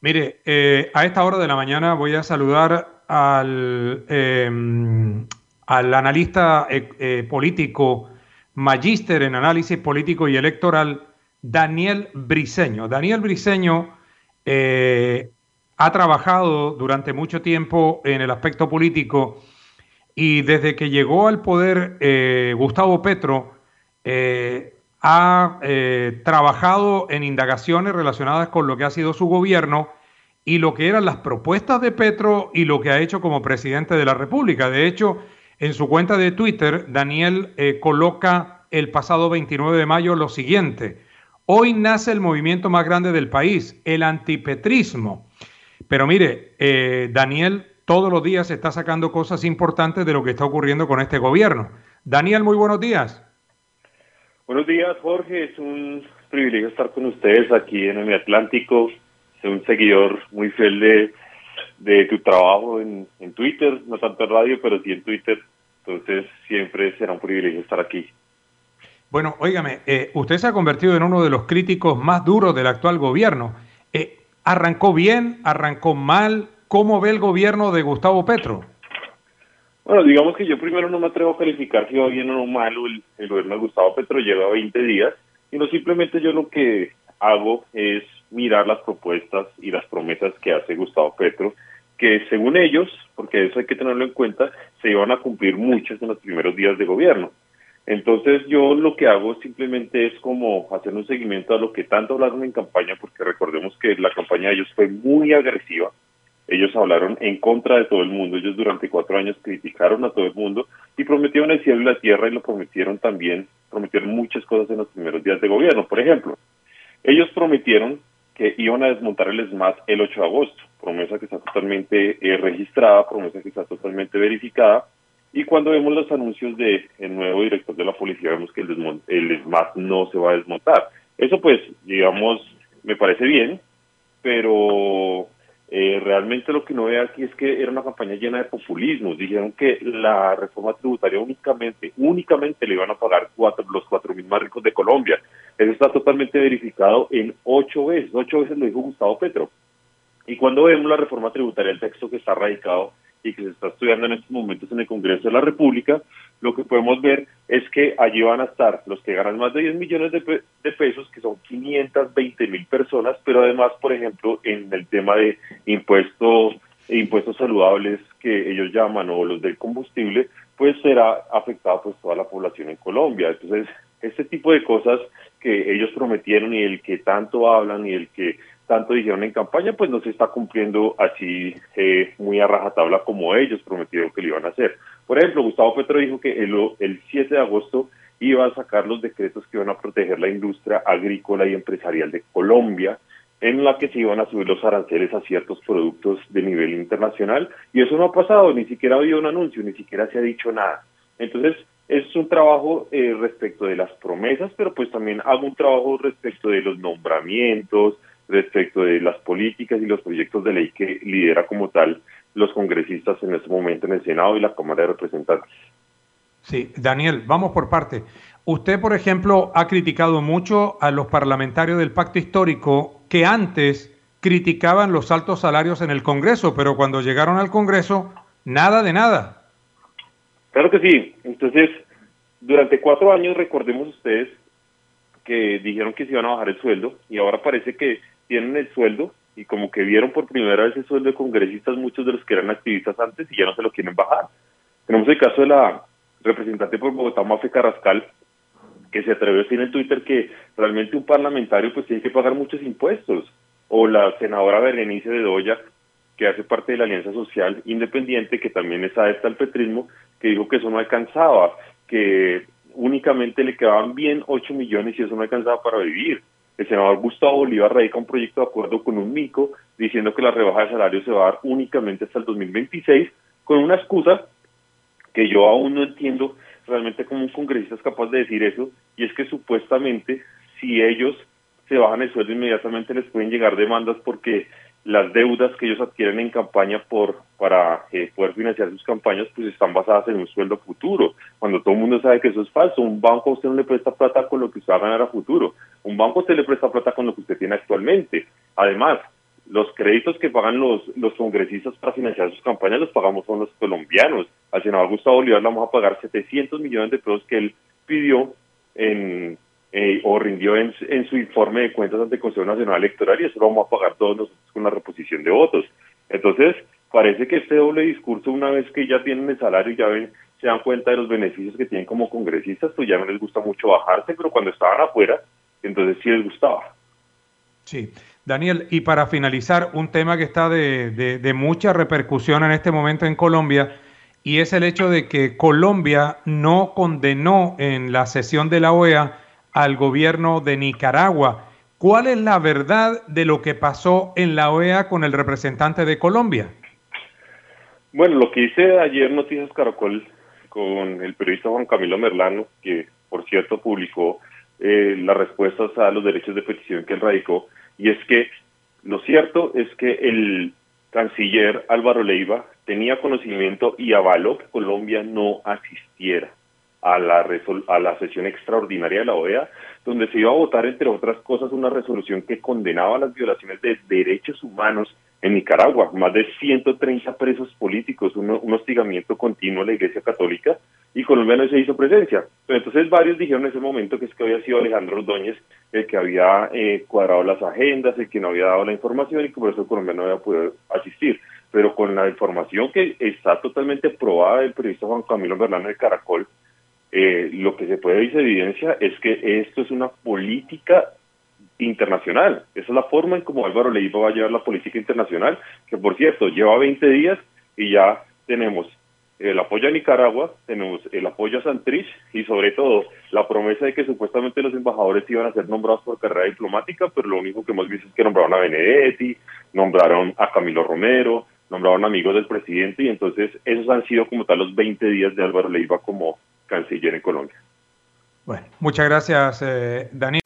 Mire, eh, a esta hora de la mañana voy a saludar al, eh, al analista eh, eh, político, magíster en análisis político y electoral, Daniel Briseño. Daniel Briseño ha trabajado durante mucho tiempo en el aspecto político y desde que llegó al poder Gustavo Petro ha eh, trabajado en indagaciones relacionadas con lo que ha sido su gobierno y lo que eran las propuestas de Petro y lo que ha hecho como presidente de la República. De hecho, en su cuenta de Twitter, Daniel eh, coloca el pasado 29 de mayo lo siguiente. Hoy nace el movimiento más grande del país, el antipetrismo. Pero mire, eh, Daniel todos los días está sacando cosas importantes de lo que está ocurriendo con este gobierno. Daniel, muy buenos días. Buenos días, Jorge. Es un privilegio estar con ustedes aquí en el Atlántico. Soy un seguidor muy fiel de, de tu trabajo en, en Twitter, no tanto en radio, pero sí en Twitter. Entonces, siempre será un privilegio estar aquí. Bueno, óigame, eh, usted se ha convertido en uno de los críticos más duros del actual gobierno. Eh, ¿Arrancó bien? ¿Arrancó mal? ¿Cómo ve el gobierno de Gustavo Petro? Bueno, digamos que yo primero no me atrevo a calificar si va bien o no mal el, el gobierno de Gustavo Petro, lleva 20 días, sino simplemente yo lo que hago es mirar las propuestas y las promesas que hace Gustavo Petro, que según ellos, porque eso hay que tenerlo en cuenta, se iban a cumplir muchas en los primeros días de gobierno. Entonces yo lo que hago simplemente es como hacer un seguimiento a lo que tanto hablaron en campaña, porque recordemos que la campaña de ellos fue muy agresiva. Ellos hablaron en contra de todo el mundo. Ellos durante cuatro años criticaron a todo el mundo y prometieron el cielo y la tierra y lo prometieron también, prometieron muchas cosas en los primeros días de gobierno. Por ejemplo, ellos prometieron que iban a desmontar el SMAT el 8 de agosto, promesa que está totalmente eh, registrada, promesa que está totalmente verificada, y cuando vemos los anuncios de el nuevo director de la policía, vemos que el, el SMAT no se va a desmontar. Eso pues, digamos, me parece bien, pero eh, realmente lo que no veo aquí es que era una campaña llena de populismo. Dijeron que la reforma tributaria únicamente, únicamente le iban a pagar cuatro, los cuatro mil más ricos de Colombia. Eso está totalmente verificado en ocho veces. Ocho veces lo dijo Gustavo Petro. Y cuando vemos la reforma tributaria, el texto que está radicado y que se está estudiando en estos momentos en el Congreso de la República, lo que podemos ver es que allí van a estar los que ganan más de 10 millones de, pe de pesos, que son 520 mil personas, pero además, por ejemplo, en el tema de impuestos impuestos saludables que ellos llaman o los del combustible, pues será afectada pues toda la población en Colombia. Entonces, este tipo de cosas que ellos prometieron y el que tanto hablan y el que tanto dijeron en campaña, pues no se está cumpliendo así eh, muy a rajatabla como ellos prometieron que lo iban a hacer. Por ejemplo, Gustavo Petro dijo que el, el 7 de agosto iba a sacar los decretos que iban a proteger la industria agrícola y empresarial de Colombia, en la que se iban a subir los aranceles a ciertos productos de nivel internacional, y eso no ha pasado, ni siquiera ha habido un anuncio, ni siquiera se ha dicho nada. Entonces, es un trabajo eh, respecto de las promesas, pero pues también hago un trabajo respecto de los nombramientos, respecto de las políticas y los proyectos de ley que lidera como tal los congresistas en este momento en el Senado y la Cámara de Representantes. Sí, Daniel, vamos por parte. Usted, por ejemplo, ha criticado mucho a los parlamentarios del pacto histórico que antes criticaban los altos salarios en el Congreso, pero cuando llegaron al Congreso, nada de nada. Claro que sí. Entonces, durante cuatro años, recordemos ustedes que dijeron que se iban a bajar el sueldo y ahora parece que tienen el sueldo y como que vieron por primera vez el sueldo de congresistas muchos de los que eran activistas antes y ya no se lo quieren bajar. Tenemos el caso de la representante por Bogotá, Mafe Carrascal, que se atrevió a decir en Twitter que realmente un parlamentario pues tiene que pagar muchos impuestos, o la senadora Berenice de Doya, que hace parte de la Alianza Social Independiente, que también es adepta al petrismo, que dijo que eso no alcanzaba, que únicamente le quedaban bien 8 millones y eso no alcanzaba para vivir. El senador Gustavo Bolívar radica un proyecto de acuerdo con un mico diciendo que la rebaja de salario se va a dar únicamente hasta el 2026 con una excusa que yo aún no entiendo realmente cómo un congresista es capaz de decir eso y es que supuestamente si ellos se bajan el sueldo inmediatamente les pueden llegar demandas porque las deudas que ellos adquieren en campaña por para eh, poder financiar sus campañas pues están basadas en un sueldo futuro. Cuando todo el mundo sabe que eso es falso un banco a usted no le presta plata con lo que usted va a ganar a futuro. Un banco a usted le presta plata con lo que usted tiene actualmente. Además los créditos que pagan los los congresistas para financiar sus campañas los pagamos son los colombianos. Al senador Gustavo Bolívar le vamos a pagar 700 millones de pesos que él pidió en eh, o rindió en, en, su informe de cuentas ante el Consejo Nacional Electoral y eso lo vamos a pagar todos nosotros con la reposición de votos. Entonces, parece que este doble discurso, una vez que ya tienen el salario ya ven, se dan cuenta de los beneficios que tienen como congresistas, pues ya no les gusta mucho bajarse, pero cuando estaban afuera, entonces sí les gustaba. Sí. Daniel, y para finalizar, un tema que está de, de, de mucha repercusión en este momento en Colombia, y es el hecho de que Colombia no condenó en la sesión de la OEA al gobierno de Nicaragua. ¿Cuál es la verdad de lo que pasó en la OEA con el representante de Colombia? Bueno, lo que hice ayer Noticias Caracol con el periodista Juan Camilo Merlano, que por cierto publicó eh, las respuestas a los derechos de petición que él radicó, y es que lo cierto es que el canciller Álvaro Leiva tenía conocimiento y avaló que Colombia no asistiera a la, a la sesión extraordinaria de la OEA, donde se iba a votar, entre otras cosas, una resolución que condenaba las violaciones de derechos humanos en Nicaragua, más de 130 presos políticos, un, un hostigamiento continuo a la Iglesia Católica, y Colombia no se hizo presencia. entonces varios dijeron en ese momento que es que había sido Alejandro Ordóñez el que había eh, cuadrado las agendas, el que no había dado la información y que por eso Colombia no había podido asistir. Pero con la información que está totalmente probada del periodista Juan Camilo Bernal de Caracol, eh, lo que se puede ver evidencia es que esto es una política internacional. Esa es la forma en cómo Álvaro Leiva va a llevar la política internacional, que por cierto lleva 20 días y ya tenemos el apoyo a Nicaragua, tenemos el apoyo a Santrich y sobre todo la promesa de que supuestamente los embajadores iban a ser nombrados por carrera diplomática, pero lo único que hemos visto es que nombraron a Benedetti, nombraron a Camilo Romero, nombraron amigos del presidente y entonces esos han sido como tal los 20 días de Álvaro Leiva como canciller en Colombia. Bueno, muchas gracias, eh, Daniel.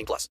18 plus.